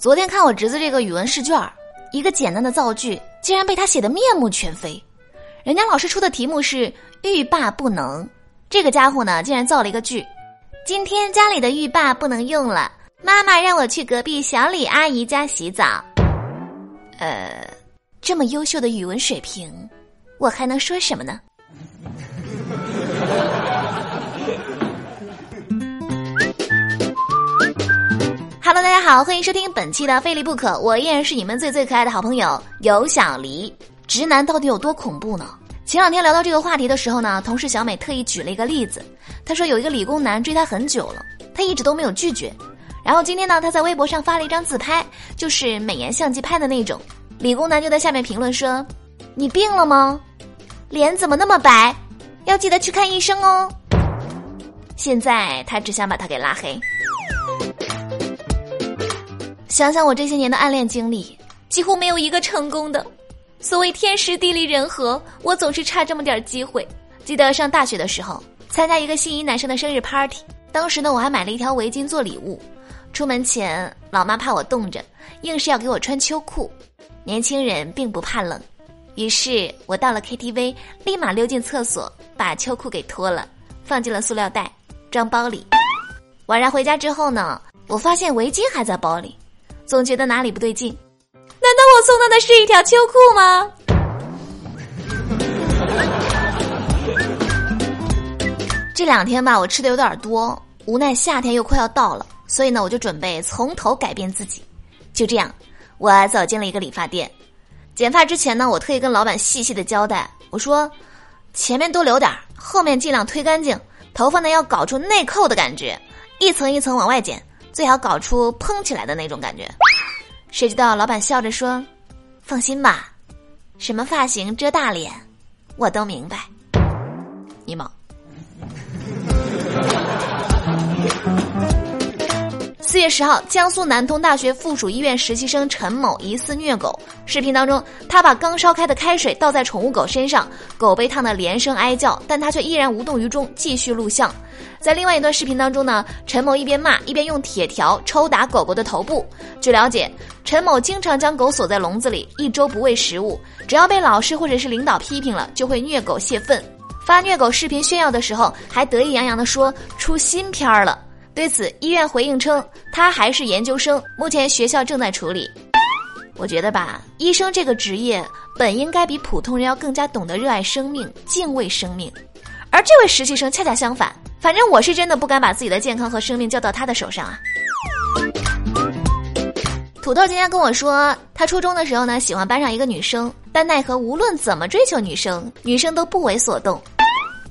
昨天看我侄子这个语文试卷，一个简单的造句竟然被他写得面目全非。人家老师出的题目是“欲罢不能”，这个家伙呢竟然造了一个句：“今天家里的浴霸不能用了，妈妈让我去隔壁小李阿姨家洗澡。”呃，这么优秀的语文水平，我还能说什么呢？Hello，大家好，欢迎收听本期的《非离不可》，我依然是你们最最可爱的好朋友有小黎。直男到底有多恐怖呢？前两天聊到这个话题的时候呢，同事小美特意举了一个例子，她说有一个理工男追她很久了，她一直都没有拒绝。然后今天呢，她在微博上发了一张自拍，就是美颜相机拍的那种。理工男就在下面评论说：“你病了吗？脸怎么那么白？要记得去看医生哦。”现在他只想把他给拉黑。想想我这些年的暗恋经历，几乎没有一个成功的。所谓天时地利人和，我总是差这么点机会。记得上大学的时候，参加一个心仪男生的生日 party，当时呢我还买了一条围巾做礼物。出门前，老妈怕我冻着，硬是要给我穿秋裤。年轻人并不怕冷，于是我到了 KTV，立马溜进厕所，把秋裤给脱了，放进了塑料袋，装包里。晚上回家之后呢，我发现围巾还在包里。总觉得哪里不对劲，难道我送他的是一条秋裤吗？这两天吧，我吃的有点多，无奈夏天又快要到了，所以呢，我就准备从头改变自己。就这样，我走进了一个理发店，剪发之前呢，我特意跟老板细细的交代，我说前面多留点，后面尽量推干净，头发呢要搞出内扣的感觉，一层一层往外剪。最好搞出蓬起来的那种感觉，谁知道老板笑着说：“放心吧，什么发型遮大脸，我都明白。”尼玛。月十号，江苏南通大学附属医院实习生陈某疑似虐狗。视频当中，他把刚烧开的开水倒在宠物狗身上，狗被烫得连声哀叫，但他却依然无动于衷，继续录像。在另外一段视频当中呢，陈某一边骂一边用铁条抽打狗狗的头部。据了解，陈某经常将狗锁在笼子里，一周不喂食物，只要被老师或者是领导批评了，就会虐狗泄愤。发虐狗视频炫耀的时候，还得意洋洋地说出新片儿了。对此，医院回应称，他还是研究生，目前学校正在处理。我觉得吧，医生这个职业本应该比普通人要更加懂得热爱生命、敬畏生命，而这位实习生恰恰相反。反正我是真的不敢把自己的健康和生命交到他的手上啊。土豆今天跟我说，他初中的时候呢，喜欢班上一个女生，但奈何无论怎么追求女生，女生都不为所动。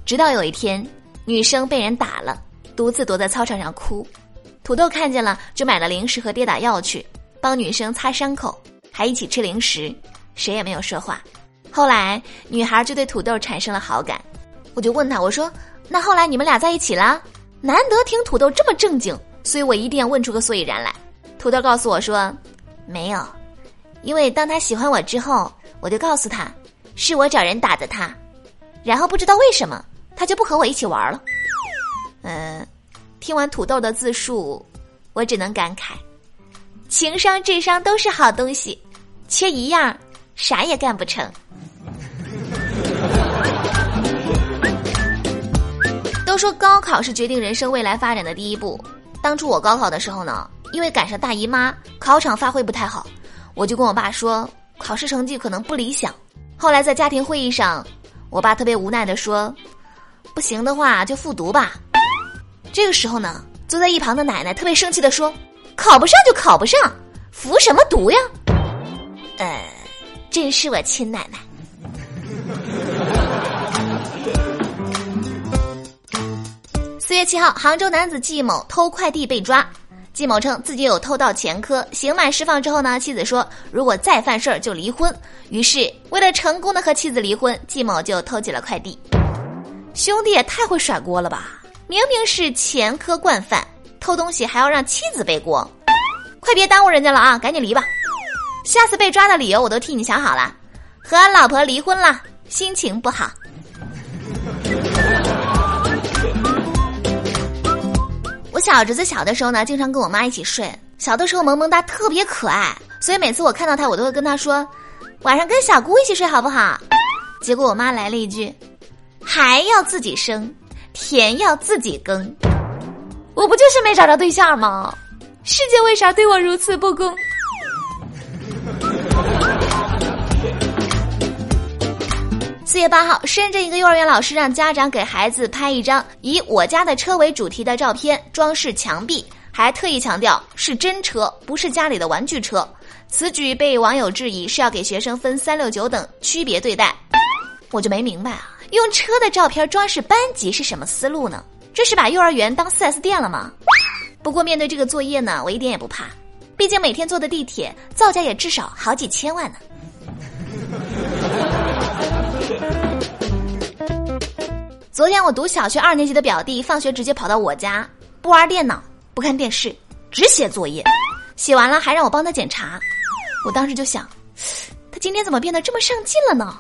直到有一天，女生被人打了。独自躲在操场上哭，土豆看见了，就买了零食和跌打药去帮女生擦伤口，还一起吃零食，谁也没有说话。后来女孩就对土豆产生了好感，我就问他，我说：“那后来你们俩在一起了？”难得听土豆这么正经，所以我一定要问出个所以然来。土豆告诉我说：“没有，因为当他喜欢我之后，我就告诉他，是我找人打的他，然后不知道为什么，他就不和我一起玩了。”嗯，听完土豆的自述，我只能感慨：情商、智商都是好东西，缺一样，啥也干不成。都说高考是决定人生未来发展的第一步。当初我高考的时候呢，因为赶上大姨妈，考场发挥不太好，我就跟我爸说考试成绩可能不理想。后来在家庭会议上，我爸特别无奈的说：“不行的话就复读吧。”这个时候呢，坐在一旁的奶奶特别生气的说：“考不上就考不上，服什么毒呀？”呃，真是我亲奶奶。四月七号，杭州男子季某偷快递被抓。季某称自己有偷盗前科，刑满释放之后呢，妻子说如果再犯事儿就离婚。于是为了成功的和妻子离婚，季某就偷起了快递。兄弟也太会甩锅了吧！明明是前科惯犯，偷东西还要让妻子背锅，快别耽误人家了啊！赶紧离吧，下次被抓的理由我都替你想好了，和老婆离婚了，心情不好。我小侄子小的时候呢，经常跟我妈一起睡，小的时候萌萌哒，特别可爱，所以每次我看到他，我都会跟他说：“晚上跟小姑一起睡好不好？”结果我妈来了一句：“还要自己生，田要自己耕。”我不就是没找着对象吗？世界为啥对我如此不公？四月八号，深圳一个幼儿园老师让家长给孩子拍一张以我家的车为主题的照片，装饰墙壁。还特意强调是真车，不是家里的玩具车。此举被网友质疑是要给学生分三六九等，区别对待。我就没明白啊，用车的照片装饰班级是什么思路呢？这是把幼儿园当 4S 店了吗？不过面对这个作业呢，我一点也不怕，毕竟每天坐的地铁造价也至少好几千万呢。昨天我读小学二年级的表弟，放学直接跑到我家，不玩电脑。不看电视，只写作业，写完了还让我帮他检查。我当时就想，他今天怎么变得这么上进了呢？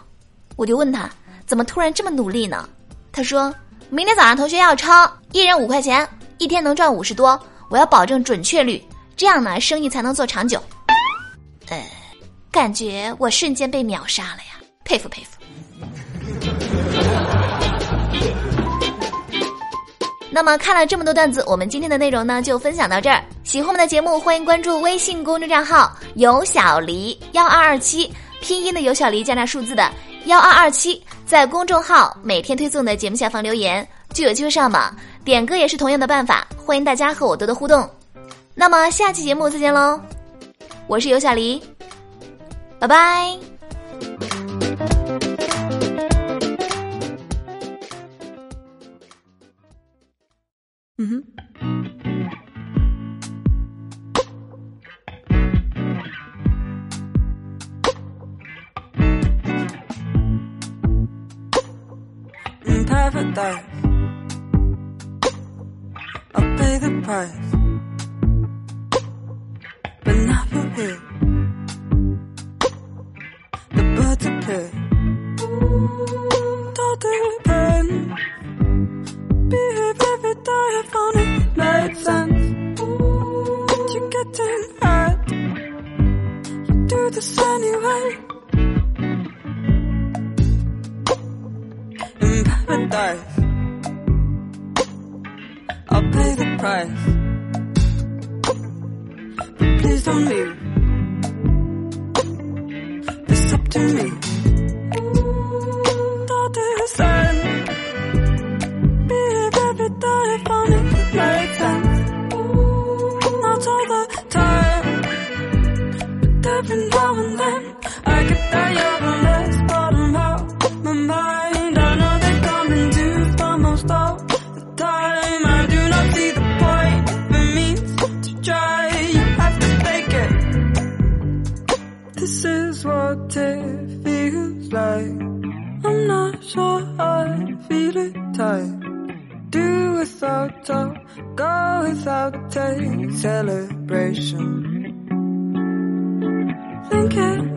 我就问他，怎么突然这么努力呢？他说明天早上同学要抄，一人五块钱，一天能赚五十多。我要保证准确率，这样呢生意才能做长久。呃，感觉我瞬间被秒杀了呀，佩服佩服。那么看了这么多段子，我们今天的内容呢就分享到这儿。喜欢我们的节目，欢迎关注微信公众账号“有小黎幺二二七”，拼音的有小黎加上数字的幺二二七，在公众号每天推送的节目下方留言，就有机会上榜。点歌也是同样的办法，欢迎大家和我多多互动。那么下期节目再见喽，我是有小黎，拜拜。嗯哼。Paradise, I'll pay the price. But now you're here. The birds appear. Don't depend. Behave every day if only it made sense. You're getting hurt. You do this anyway. I'll pay the price. But please don't leave. It's up to me. go without a celebration. Thinking